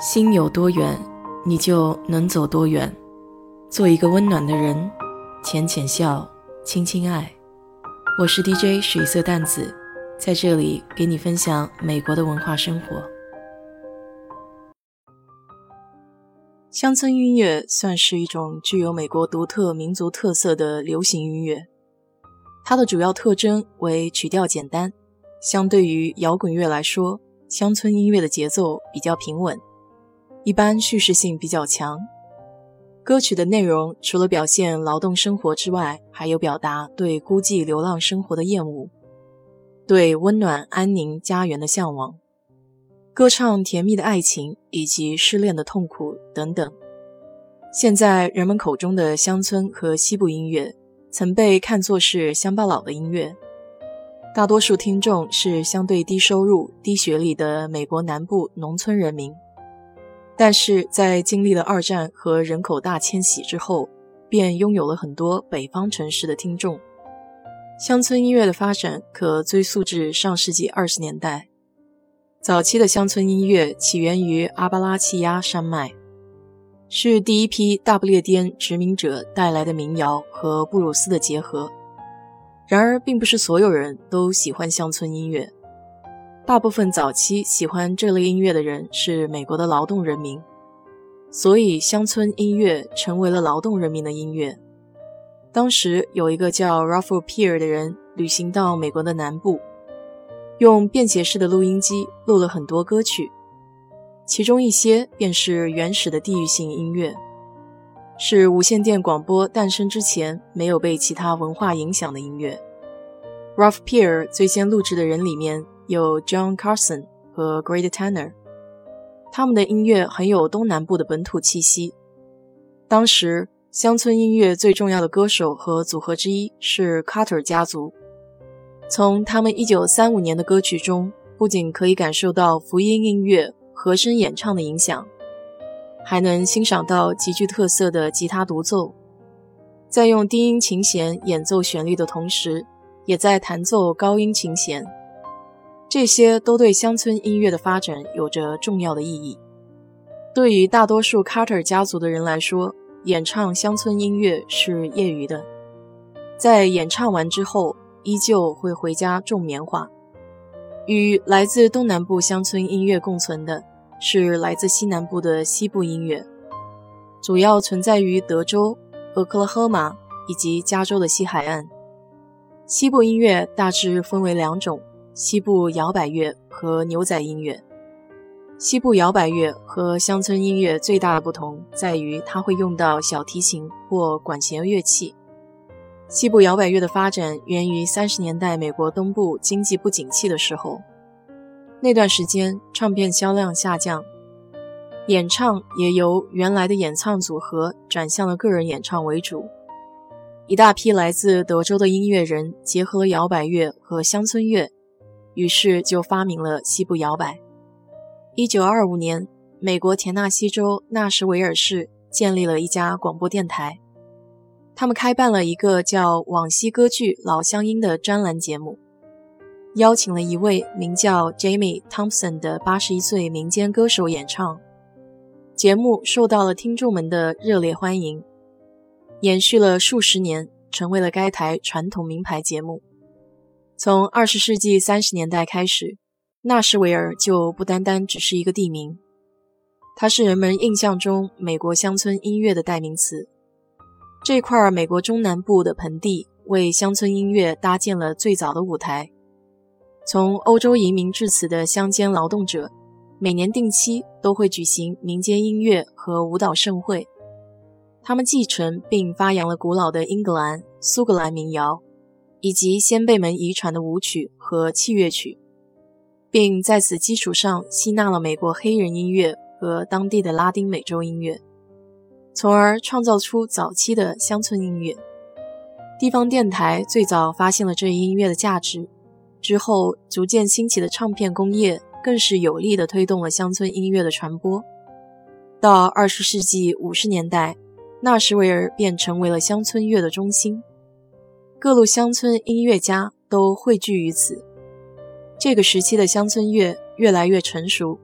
心有多远，你就能走多远。做一个温暖的人，浅浅笑，轻轻爱。我是 DJ 水色淡子，在这里给你分享美国的文化生活。乡村音乐算是一种具有美国独特民族特色的流行音乐，它的主要特征为曲调简单，相对于摇滚乐来说，乡村音乐的节奏比较平稳。一般叙事性比较强，歌曲的内容除了表现劳动生活之外，还有表达对孤寂流浪生活的厌恶，对温暖安宁家园的向往，歌唱甜蜜的爱情以及失恋的痛苦等等。现在人们口中的乡村和西部音乐，曾被看作是乡巴佬的音乐，大多数听众是相对低收入、低学历的美国南部农村人民。但是在经历了二战和人口大迁徙之后，便拥有了很多北方城市的听众。乡村音乐的发展可追溯至上世纪二十年代。早期的乡村音乐起源于阿巴拉契亚山脉，是第一批大不列颠殖民者带来的民谣和布鲁斯的结合。然而，并不是所有人都喜欢乡村音乐。大部分早期喜欢这类音乐的人是美国的劳动人民，所以乡村音乐成为了劳动人民的音乐。当时有一个叫 Ralph Peer 的人旅行到美国的南部，用便携式的录音机录了很多歌曲，其中一些便是原始的地域性音乐，是无线电广播诞生之前没有被其他文化影响的音乐。Ralph Peer 最先录制的人里面。有 John Carson 和 Great Tanner，他们的音乐很有东南部的本土气息。当时乡村音乐最重要的歌手和组合之一是 Carter 家族。从他们1935年的歌曲中，不仅可以感受到福音音乐和声演唱的影响，还能欣赏到极具特色的吉他独奏，在用低音琴弦演奏旋律的同时，也在弹奏高音琴弦。这些都对乡村音乐的发展有着重要的意义。对于大多数 Carter 家族的人来说，演唱乡村音乐是业余的，在演唱完之后，依旧会回家种棉花。与来自东南部乡村音乐共存的是来自西南部的西部音乐，主要存在于德州、俄克拉荷马以及加州的西海岸。西部音乐大致分为两种。西部摇摆乐和牛仔音乐。西部摇摆乐和乡村音乐最大的不同在于，它会用到小提琴或管弦乐器。西部摇摆乐的发展源于三十年代美国东部经济不景气的时候，那段时间唱片销量下降，演唱也由原来的演唱组合转向了个人演唱为主。一大批来自德州的音乐人结合了摇摆乐和乡村乐。于是就发明了西部摇摆。一九二五年，美国田纳西州纳什维尔市建立了一家广播电台，他们开办了一个叫“往昔歌剧老乡音”的专栏节目，邀请了一位名叫 Jamie Thompson 的八十一岁民间歌手演唱。节目受到了听众们的热烈欢迎，延续了数十年，成为了该台传统名牌节目。从二十世纪三十年代开始，纳什维尔就不单单只是一个地名，它是人们印象中美国乡村音乐的代名词。这块美国中南部的盆地为乡村音乐搭建了最早的舞台。从欧洲移民至此的乡间劳动者，每年定期都会举行民间音乐和舞蹈盛会。他们继承并发扬了古老的英格兰、苏格兰民谣。以及先辈们遗传的舞曲和器乐曲，并在此基础上吸纳了美国黑人音乐和当地的拉丁美洲音乐，从而创造出早期的乡村音乐。地方电台最早发现了这一音乐的价值，之后逐渐兴起的唱片工业更是有力地推动了乡村音乐的传播。到二十世纪五十年代，纳什维尔便成为了乡村乐的中心。各路乡村音乐家都汇聚于此。这个时期的乡村乐越来越成熟，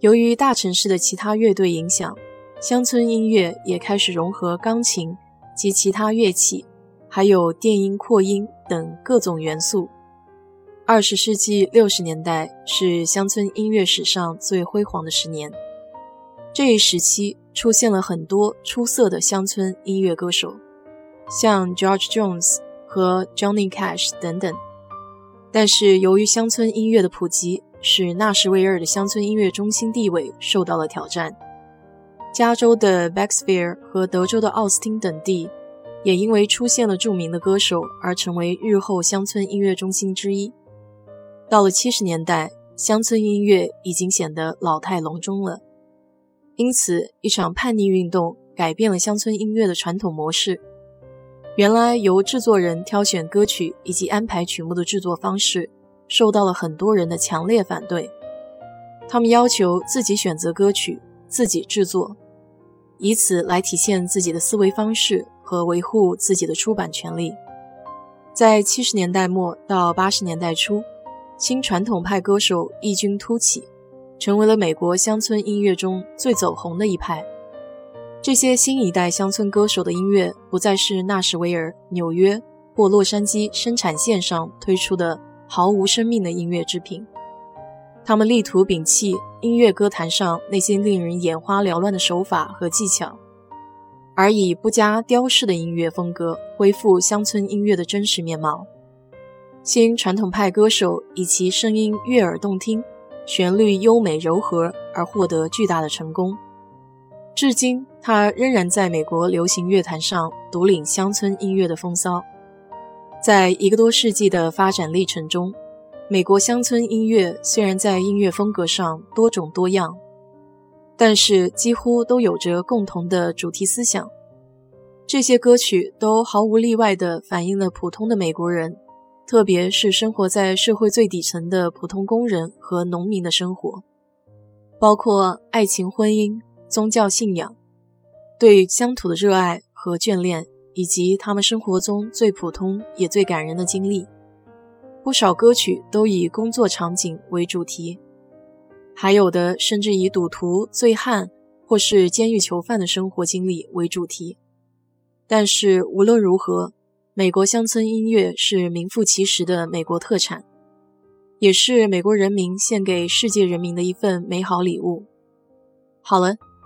由于大城市的其他乐队影响，乡村音乐也开始融合钢琴及其他乐器，还有电音、扩音等各种元素。二十世纪六十年代是乡村音乐史上最辉煌的十年。这一时期出现了很多出色的乡村音乐歌手，像 George Jones 和 Johnny Cash 等等。但是由于乡村音乐的普及，使纳什维尔的乡村音乐中心地位受到了挑战。加州的 b a x f i e r 和德州的奥斯汀等地，也因为出现了著名的歌手而成为日后乡村音乐中心之一。到了七十年代，乡村音乐已经显得老态龙钟了，因此一场叛逆运动改变了乡村音乐的传统模式。原来由制作人挑选歌曲以及安排曲目的制作方式，受到了很多人的强烈反对。他们要求自己选择歌曲，自己制作，以此来体现自己的思维方式和维护自己的出版权利。在七十年代末到八十年代初。新传统派歌手异军突起，成为了美国乡村音乐中最走红的一派。这些新一代乡村歌手的音乐不再是纳什维尔、纽约或洛杉矶生产线上推出的毫无生命的音乐制品，他们力图摒弃音乐歌坛上那些令人眼花缭乱的手法和技巧，而以不加雕饰的音乐风格恢复乡村音乐的真实面貌。新传统派歌手以其声音悦耳动听、旋律优美柔和而获得巨大的成功。至今，他仍然在美国流行乐坛上独领乡村音乐的风骚。在一个多世纪的发展历程中，美国乡村音乐虽然在音乐风格上多种多样，但是几乎都有着共同的主题思想。这些歌曲都毫无例外地反映了普通的美国人。特别是生活在社会最底层的普通工人和农民的生活，包括爱情、婚姻、宗教信仰、对乡土的热爱和眷恋，以及他们生活中最普通也最感人的经历。不少歌曲都以工作场景为主题，还有的甚至以赌徒、醉汉或是监狱囚犯的生活经历为主题。但是无论如何。美国乡村音乐是名副其实的美国特产，也是美国人民献给世界人民的一份美好礼物。好了，